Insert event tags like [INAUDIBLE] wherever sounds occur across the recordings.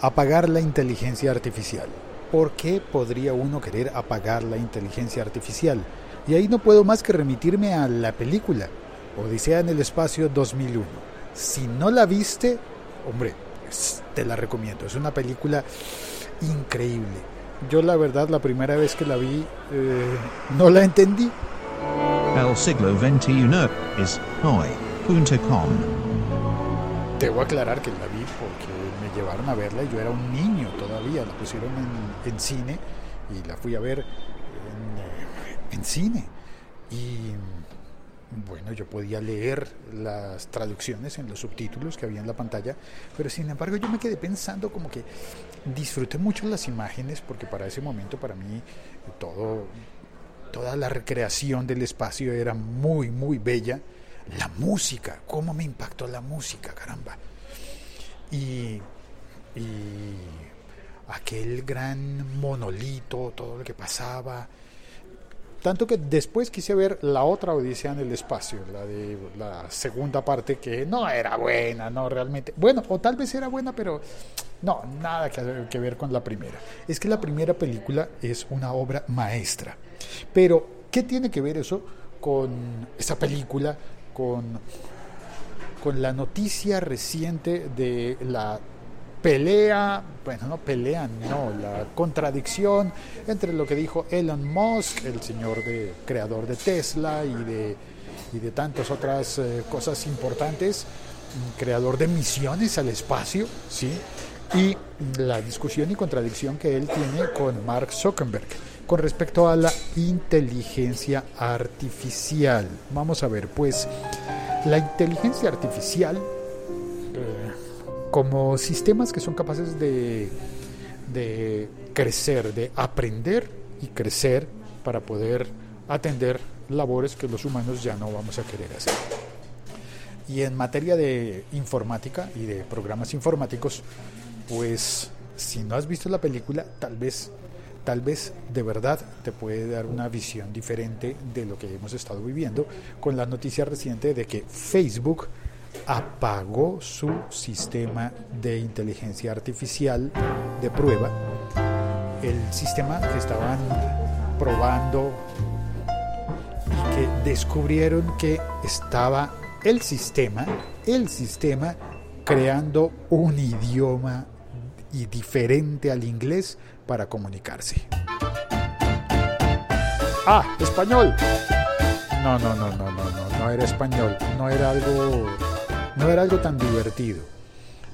Apagar la inteligencia artificial. ¿Por qué podría uno querer apagar la inteligencia artificial? Y ahí no puedo más que remitirme a la película, Odisea en el Espacio 2001. Si no la viste, hombre, te la recomiendo. Es una película increíble. Yo la verdad la primera vez que la vi eh, no la entendí. El siglo XXI es hoy.com. Debo aclarar que la vi porque llevaron a verla y yo era un niño todavía. La pusieron en, cine y la fui a ver en, eh, en cine. Y bueno, yo podía leer las traducciones en los subtítulos que había en la pantalla, pero sin embargo yo me quedé pensando como que disfruté mucho las imágenes porque para ese momento para mí todo toda la recreación del espacio era muy muy bella. La música, cómo me impactó la música, caramba. Y, y aquel gran monolito, todo lo que pasaba, tanto que después quise ver la otra Odisea en el espacio, la de la segunda parte, que no era buena, no realmente. Bueno, o tal vez era buena, pero no, nada que, que ver con la primera. Es que la primera película es una obra maestra. Pero, ¿qué tiene que ver eso con esa película, con, con la noticia reciente de la pelea, bueno, no pelea, no, la contradicción entre lo que dijo Elon Musk, el señor de, creador de Tesla y de, y de tantas otras eh, cosas importantes, creador de misiones al espacio, ¿sí? y la discusión y contradicción que él tiene con Mark Zuckerberg con respecto a la inteligencia artificial. Vamos a ver, pues la inteligencia artificial como sistemas que son capaces de, de crecer, de aprender y crecer para poder atender labores que los humanos ya no vamos a querer hacer. Y en materia de informática y de programas informáticos, pues si no has visto la película, tal vez tal vez de verdad te puede dar una visión diferente de lo que hemos estado viviendo con la noticia reciente de que Facebook apagó su sistema de inteligencia artificial de prueba, el sistema que estaban probando y que descubrieron que estaba el sistema, el sistema creando un idioma y diferente al inglés para comunicarse. Ah, español. No, no, no, no, no, no, no era español, no era algo no era algo tan divertido.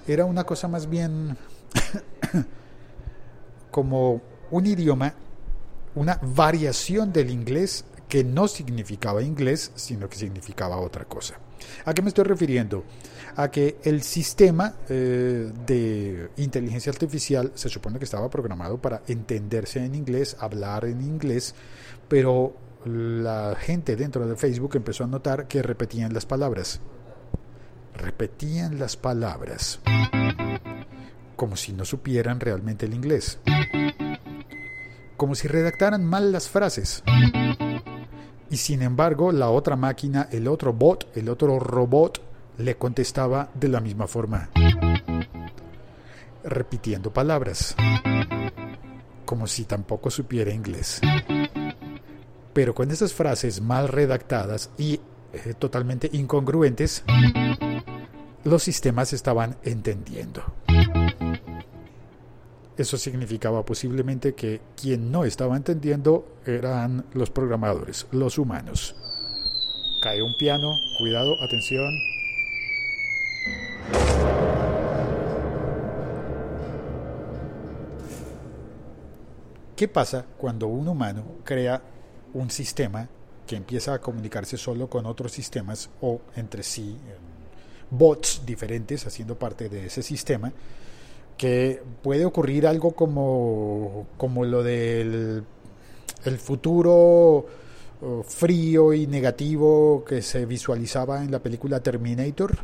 Era una cosa más bien [COUGHS] como un idioma, una variación del inglés que no significaba inglés, sino que significaba otra cosa. ¿A qué me estoy refiriendo? A que el sistema eh, de inteligencia artificial se supone que estaba programado para entenderse en inglés, hablar en inglés, pero la gente dentro de Facebook empezó a notar que repetían las palabras repetían las palabras como si no supieran realmente el inglés, como si redactaran mal las frases. Y sin embargo, la otra máquina, el otro bot, el otro robot, le contestaba de la misma forma, repitiendo palabras, como si tampoco supiera inglés. Pero con esas frases mal redactadas y eh, totalmente incongruentes, los sistemas estaban entendiendo. Eso significaba posiblemente que quien no estaba entendiendo eran los programadores, los humanos. Cae un piano, cuidado, atención. ¿Qué pasa cuando un humano crea un sistema que empieza a comunicarse solo con otros sistemas o entre sí, bots diferentes haciendo parte de ese sistema, que puede ocurrir algo como, como lo del el futuro uh, frío y negativo que se visualizaba en la película Terminator.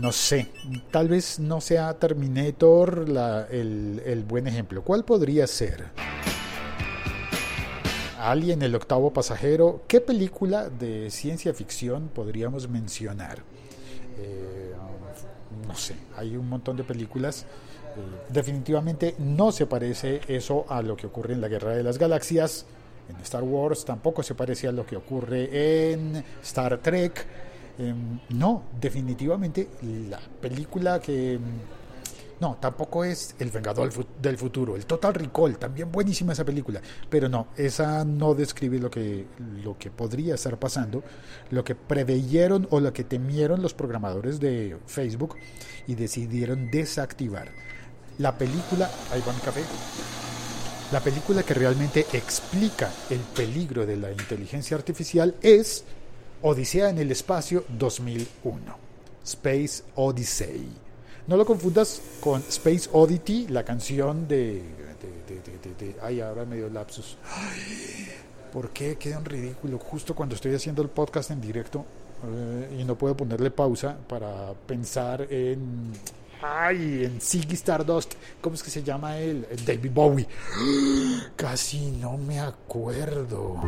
No sé, tal vez no sea Terminator el, el buen ejemplo. ¿Cuál podría ser? Alien, el octavo pasajero. ¿Qué película de ciencia ficción podríamos mencionar? Eh, no sé, hay un montón de películas. Eh, definitivamente no se parece eso a lo que ocurre en la Guerra de las Galaxias. En Star Wars tampoco se parece a lo que ocurre en Star Trek. Em, no, definitivamente la película que no, tampoco es El Vengador del Futuro. El Total Recall, también buenísima esa película. Pero no, esa no describe lo que, lo que podría estar pasando, lo que preveyeron o lo que temieron los programadores de Facebook y decidieron desactivar. La película, ahí va café. La película que realmente explica el peligro de la inteligencia artificial es Odisea en el Espacio 2001. Space Odyssey no lo confundas con Space Oddity, la canción de... ay, ahora medio lapsus. ¿Por qué queda un ridículo justo cuando estoy haciendo el podcast en directo eh, y no puedo ponerle pausa para pensar en... Ay, en Ziggy Stardust. ¿Cómo es que se llama él? David Bowie. [GASPS] Casi no me acuerdo.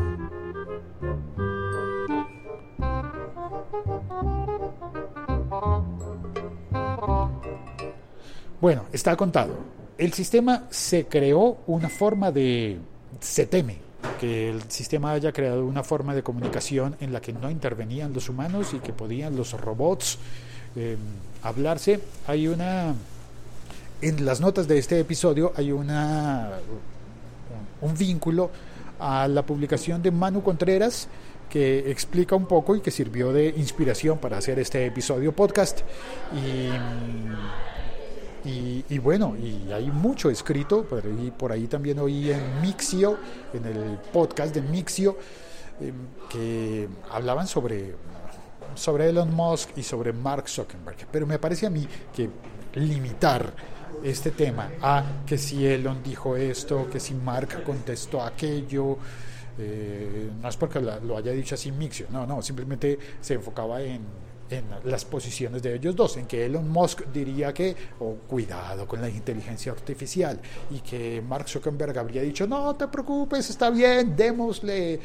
Bueno, está contado. El sistema se creó una forma de... Se teme que el sistema haya creado una forma de comunicación en la que no intervenían los humanos y que podían los robots em, hablarse. Hay una... En las notas de este episodio hay una un vínculo a la publicación de Manu Contreras que explica un poco y que sirvió de inspiración para hacer este episodio podcast. Y y, bueno, y hay mucho escrito, por ahí, por ahí también oí en Mixio, en el podcast de Mixio, em, que hablaban sobre, sobre Elon Musk y sobre Mark Zuckerberg. Pero me parece a mí que limitar este tema a que si Elon dijo esto, que si Mark contestó aquello, eh, no es porque lo haya dicho así Mixio, no, no, simplemente se enfocaba en en las posiciones de ellos dos, en que Elon Musk diría que, oh, cuidado con la inteligencia artificial, y que Mark Zuckerberg habría dicho, no te preocupes, está bien, démosle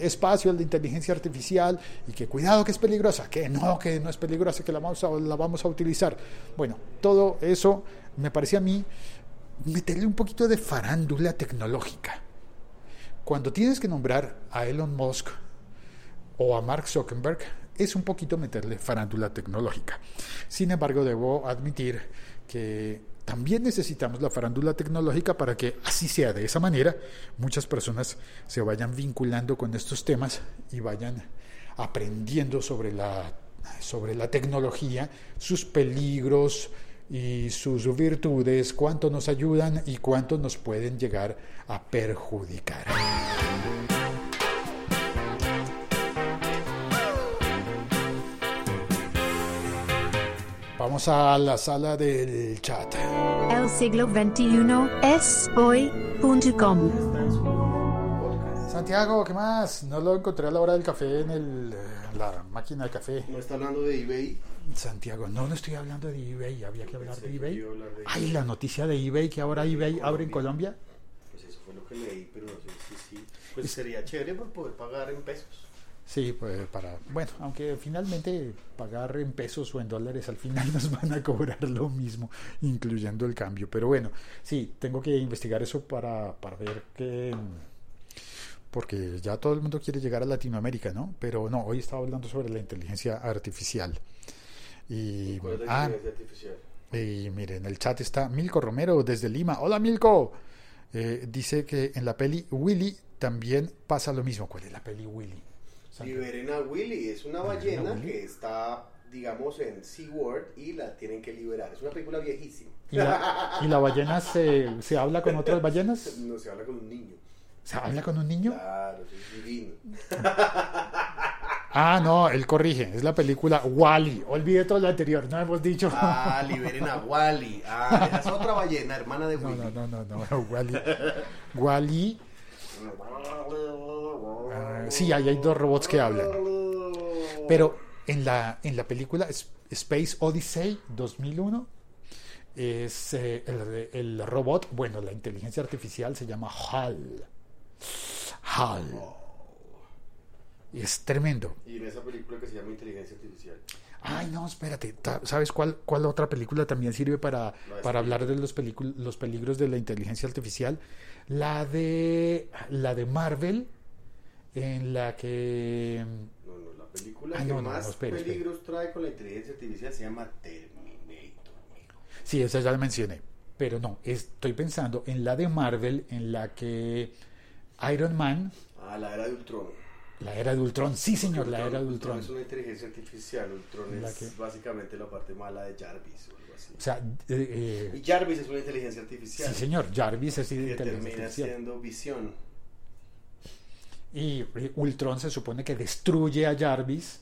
espacio a la inteligencia artificial y que cuidado que es peligrosa, que no, que no es peligrosa, que la vamos a, la vamos a utilizar. Bueno, todo eso me parece a mí meterle un poquito de farándula tecnológica. Cuando tienes que nombrar a Elon Musk o a Mark Zuckerberg, es un poquito meterle farándula tecnológica. Sin embargo, debo admitir que también necesitamos la farándula tecnológica para que así sea de esa manera, muchas personas se vayan vinculando con estos temas y vayan aprendiendo sobre la, sobre la tecnología, sus peligros y sus virtudes, cuánto nos ayudan y cuánto nos pueden llegar a perjudicar. Vamos a la sala del chat. El siglo XXI es hoy.com. Santiago, ¿qué más? No lo encontré a la hora del café en el, la máquina de café. ¿No está hablando de eBay? Santiago, no, no estoy hablando de eBay. Había que hablar de eBay. Ay, la noticia de eBay que ahora eBay abre en Colombia. Pues eso fue lo que leí, pero no sé si sí. Pues sería chévere por poder pagar en pesos. Sí, pues para, bueno, aunque finalmente pagar en pesos o en dólares al final nos van a cobrar lo mismo, incluyendo el cambio. Pero bueno, sí, tengo que investigar eso para, para ver qué, porque ya todo el mundo quiere llegar a Latinoamérica, ¿no? Pero no, hoy estaba hablando sobre la inteligencia artificial. Y, ¿Cuál es la ah, artificial? Y miren, en el chat está Milko Romero desde Lima. Hola Milko. Eh, dice que en la peli Willy también pasa lo mismo. ¿Cuál es la peli Willy? Liberen a Willy, es una ballena que está, digamos, en SeaWorld y la tienen que liberar. Es una película viejísima. ¿Y la, ballena se, se, habla con otras ballenas? [LAUGHS] No, se habla con un niño. ¿Se habla con un niño? Claro, es [LAUGHS] divino. Ah, no, él corrige, es la película Wally. Olvide todo lo anterior, no hemos dicho. Ah, liberen a Wally. Ah, es otra ballena, hermana de Willy. No, no, no, no, no, Wally. Wally Sí, ahí hay dos robots que hablan. Pero en la, en la película Space Odyssey 2001 es eh, el, robot, bueno, la inteligencia artificial se llama HAL. HAL. Y es tremendo. Y en esa película que se llama Inteligencia Artificial. Ay, no, espérate. ¿Sabes cuál, cuál otra película también sirve para, para hablar de los, los peligros de la inteligencia artificial? La de, la de Marvel, en la que... No, no, la película Ah, que no, más peligros trae con la inteligencia artificial se llama Terminator. Sí, esa ya la mencioné. Pero no, estoy pensando en la de Marvel, en la que Iron Man, Ah, la era de Ultron. la era de Ultron, sí señor, la era de Ultron. es una inteligencia artificial. Ultron La es que- básicamente la parte mala de Jarvis o algo así. O sea, eh, Y Jarvis es una inteligencia artificial. sí señor, Jarvis es que inteligencia termina artificial. siendo visión. Y Ultron se supone que destruye a Jarvis.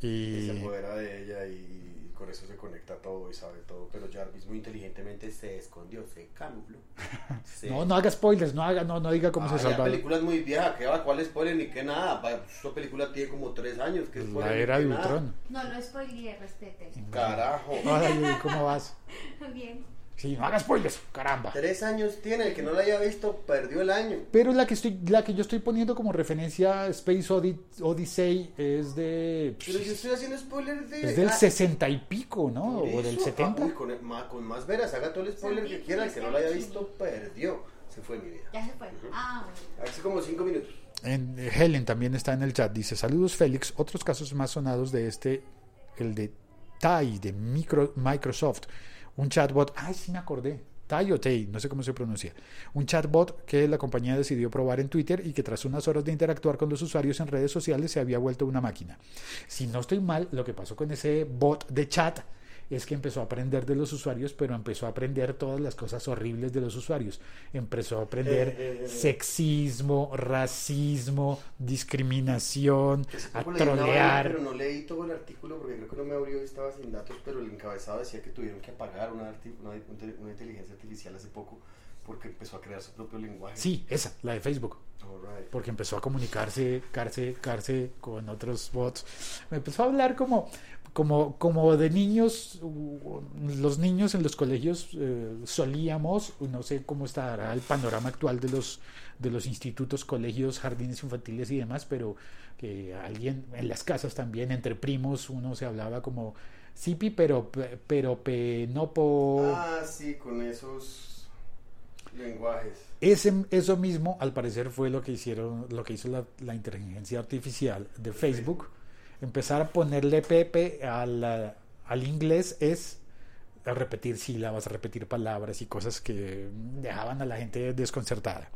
Y Y... se apodera de ella y con eso se conecta todo y sabe todo. Pero Jarvis muy inteligentemente se escondió, se camufló. [LAUGHS] Se- No, no haga spoilers, no haga, no, no diga cómo Ah, se la salva. película es muy vieja, ¿qué va? ¿Cuál spoiler ni qué nada? Esta película tiene como tres años. ¿qué spoiler La era de nada? Ultron. No lo spoileé, respete. Carajo. Ay, ¿cómo vas? [LAUGHS] Bien. Sí, no haga spoilers, caramba. Tres años tiene, el que no la haya visto perdió el año. Pero la que estoy, la que yo estoy poniendo como referencia Space Odyssey, Odyssey es de. Pero yo estoy haciendo spoilers de... Es del ah, 60 y pico, ¿no? O del eso, 70. ah, uy, con, ma- con más veras, haga todo el spoiler que quiera, el que no la haya visto perdió. Se fue mi vida. Ya se fue. Ah, bueno. Hace como cinco minutos. En, eh, Helen también está en el chat. Dice: Saludos, Félix. Otros casos más sonados de este, el de Tai de micro- Microsoft. Un chatbot. Ay, sí me acordé. Tai, no sé cómo se pronuncia. Un chatbot que la compañía decidió probar en Twitter y que tras unas horas de interactuar con los usuarios en redes sociales se había vuelto una máquina. Si no estoy mal, lo que pasó con ese bot de chat es que empezó a aprender de los usuarios, pero empezó a aprender todas las cosas horribles de los usuarios. Empezó a aprender sexismo, racismo, discriminación, a trolear. Pero no leí todo el artículo porque creo que no me abrió y estaba sin datos, pero el encabezado decía que tuvieron que apagar una, una, una inteligencia artificial hace poco porque empezó a crear su propio lenguaje. Sí, esa, la de Facebook. Porque empezó a comunicarse, carse, carse con otros bots. Me empezó a hablar como, como, como de niños, los niños en los colegios eh, solíamos, no sé cómo estará el panorama actual de los, de los institutos, colegios, jardines infantiles y demás, pero que alguien en las casas también, entre primos, uno se hablaba como sipi, pero, pero penopo. Ah, sí, con esos lenguajes. Ese, eso mismo, al parecer, fue lo que hicieron, lo que hizo la, la inteligencia artificial de Facebook. Empezar a ponerle Pepe al, al inglés es a repetir sílabas, a repetir palabras y cosas que dejaban a la gente desconcertada.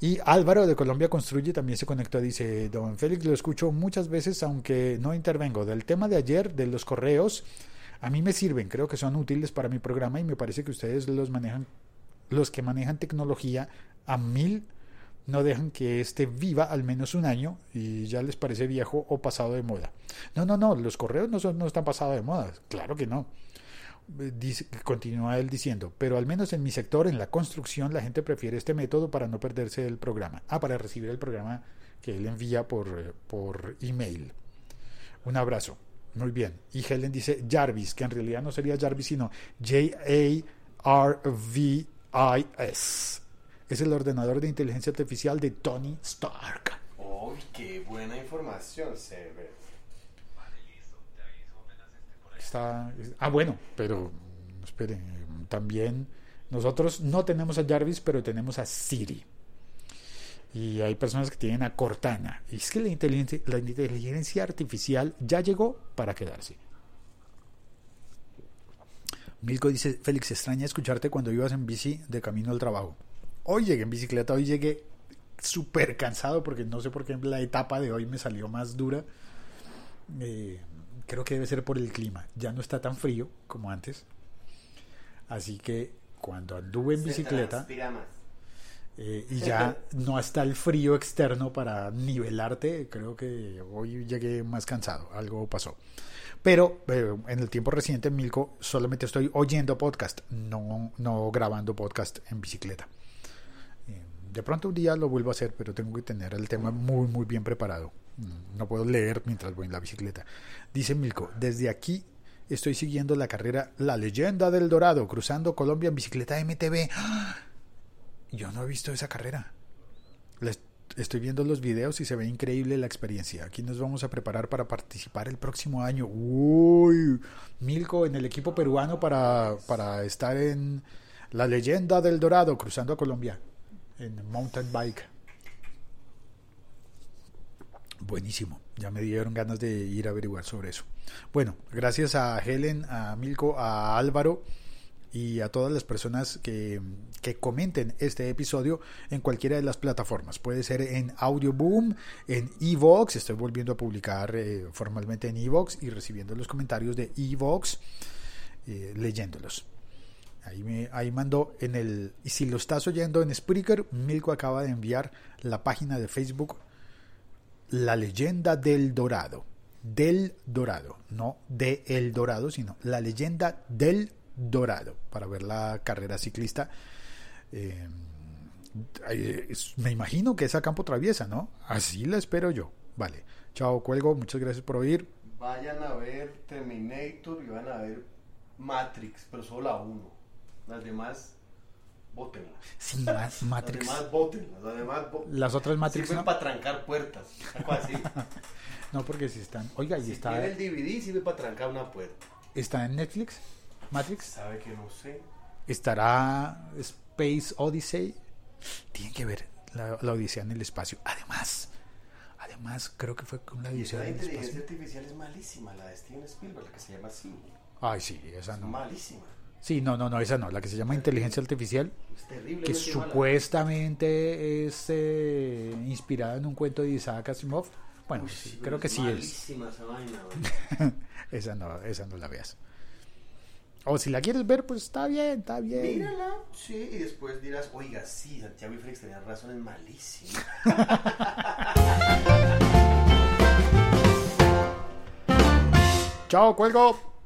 Y Álvaro de Colombia Construye también se conectó. Dice: Don Félix, lo escucho muchas veces, aunque no intervengo. Del tema de ayer, de los correos, a mí me sirven, creo que son útiles para mi programa y me parece que ustedes los manejan los que manejan tecnología a mil no dejan que este viva al menos un año y ya les parece viejo o pasado de moda. No, no, no, los correos no, son, no están pasados de moda, claro que no. Eh, continúa él diciendo, pero al menos en mi sector, en la construcción, la gente prefiere este método para no perderse el programa. Ah, para recibir el programa que él envía por, eh, por email. Un abrazo. Muy bien. Y Helen dice Jarvis, que en realidad no sería Jarvis, sino J-A-R-V-I-S. Es el ordenador de inteligencia artificial de Tony Stark. ¡Uy, qué buena información, Sever! Está, ah, bueno, pero esperen, también nosotros no tenemos a Jarvis, pero tenemos a Siri. Y hay personas que tienen a Cortana. Y es que la inteligencia, la inteligencia artificial ya llegó para quedarse. Milko dice, Félix, extraña escucharte cuando ibas en bici de camino al trabajo. Hoy llegué en bicicleta, hoy llegué súper cansado porque no sé por qué la etapa de hoy me salió más dura. Eh, creo que debe ser por el clima. Ya no está tan frío como antes. Así que cuando anduve en bicicleta eh, y [LAUGHS] ya no está el frío externo para nivelarte, creo que hoy llegué más cansado. Algo pasó. Pero eh, en el tiempo reciente, Milko, solamente estoy oyendo podcast, no, no grabando podcast en bicicleta. Eh, De pronto un día lo vuelvo a hacer, pero tengo que tener el tema muy, muy bien preparado. No puedo leer mientras voy en la bicicleta. Dice Milko, desde aquí estoy siguiendo la carrera La Leyenda del Dorado, cruzando Colombia en bicicleta MTB. ¡Ah! Yo no he visto esa carrera. Les- estoy viendo los videos y se ve increíble la experiencia. Aquí nos vamos a preparar para participar el próximo año. Uy, Milko en el equipo peruano para, para estar en la leyenda del Dorado, cruzando a Colombia, en mountain bike. Buenísimo, ya me dieron ganas de ir a averiguar sobre eso. Bueno, gracias a Helen, a Milko, a Álvaro y a todas las personas que, que comenten este episodio en cualquiera de las plataformas. Puede ser en Audioboom, en Evox, estoy volviendo a publicar eh, formalmente en Evox y recibiendo los comentarios de Evox, eh, leyéndolos. Ahí, me, ahí mandó en el... Y si lo estás oyendo en Spreaker, Milko acaba de enviar la página de Facebook La leyenda del Dorado. Del Dorado. No de El Dorado, sino La leyenda del Dorado. Para ver la carrera ciclista. Eh, me imagino que es a campo traviesa, ¿no? Así la espero yo. Vale. Chao, cuelgo. Muchas gracias por oír. Vayan a ver Terminator y van a ver Matrix, pero solo la 1. Las demás, bótenlas. Sin más Matrix. Las demás, bótenlas. Las demás, bó- Las otras Matrix Sirven no. para trancar puertas. algo así. [LAUGHS] No, porque si están. Oiga, y si está, tiene el DVD, sirve para trancar una puerta. está en Netflix. Matrix. ¿Sabe que no sé? Estará Space Odyssey. Tienen que ver la, la Odisea en el espacio. Además, además, creo que fue con la Odisea la en el inteligencia espacio. artificial es malísima, la de Steven Spielberg, la que se llama así. Ay, sí, esa no. Malísima. Sí, no, no, no, esa no. La que se llama inteligencia artificial, Es terrible. que supuestamente es eh, inspirada en un cuento de Isaac Asimov. Bueno, sí, creo que sí es. Malísima esa vaina. [LAUGHS] Esa no, esa no la veas. O si la quieres ver, pues está bien, está bien. Mírala, sí, y después dirás, oiga, sí, Santiago y Félix tenían razón, es malísima. [LAUGHS] Chao, cuelgo.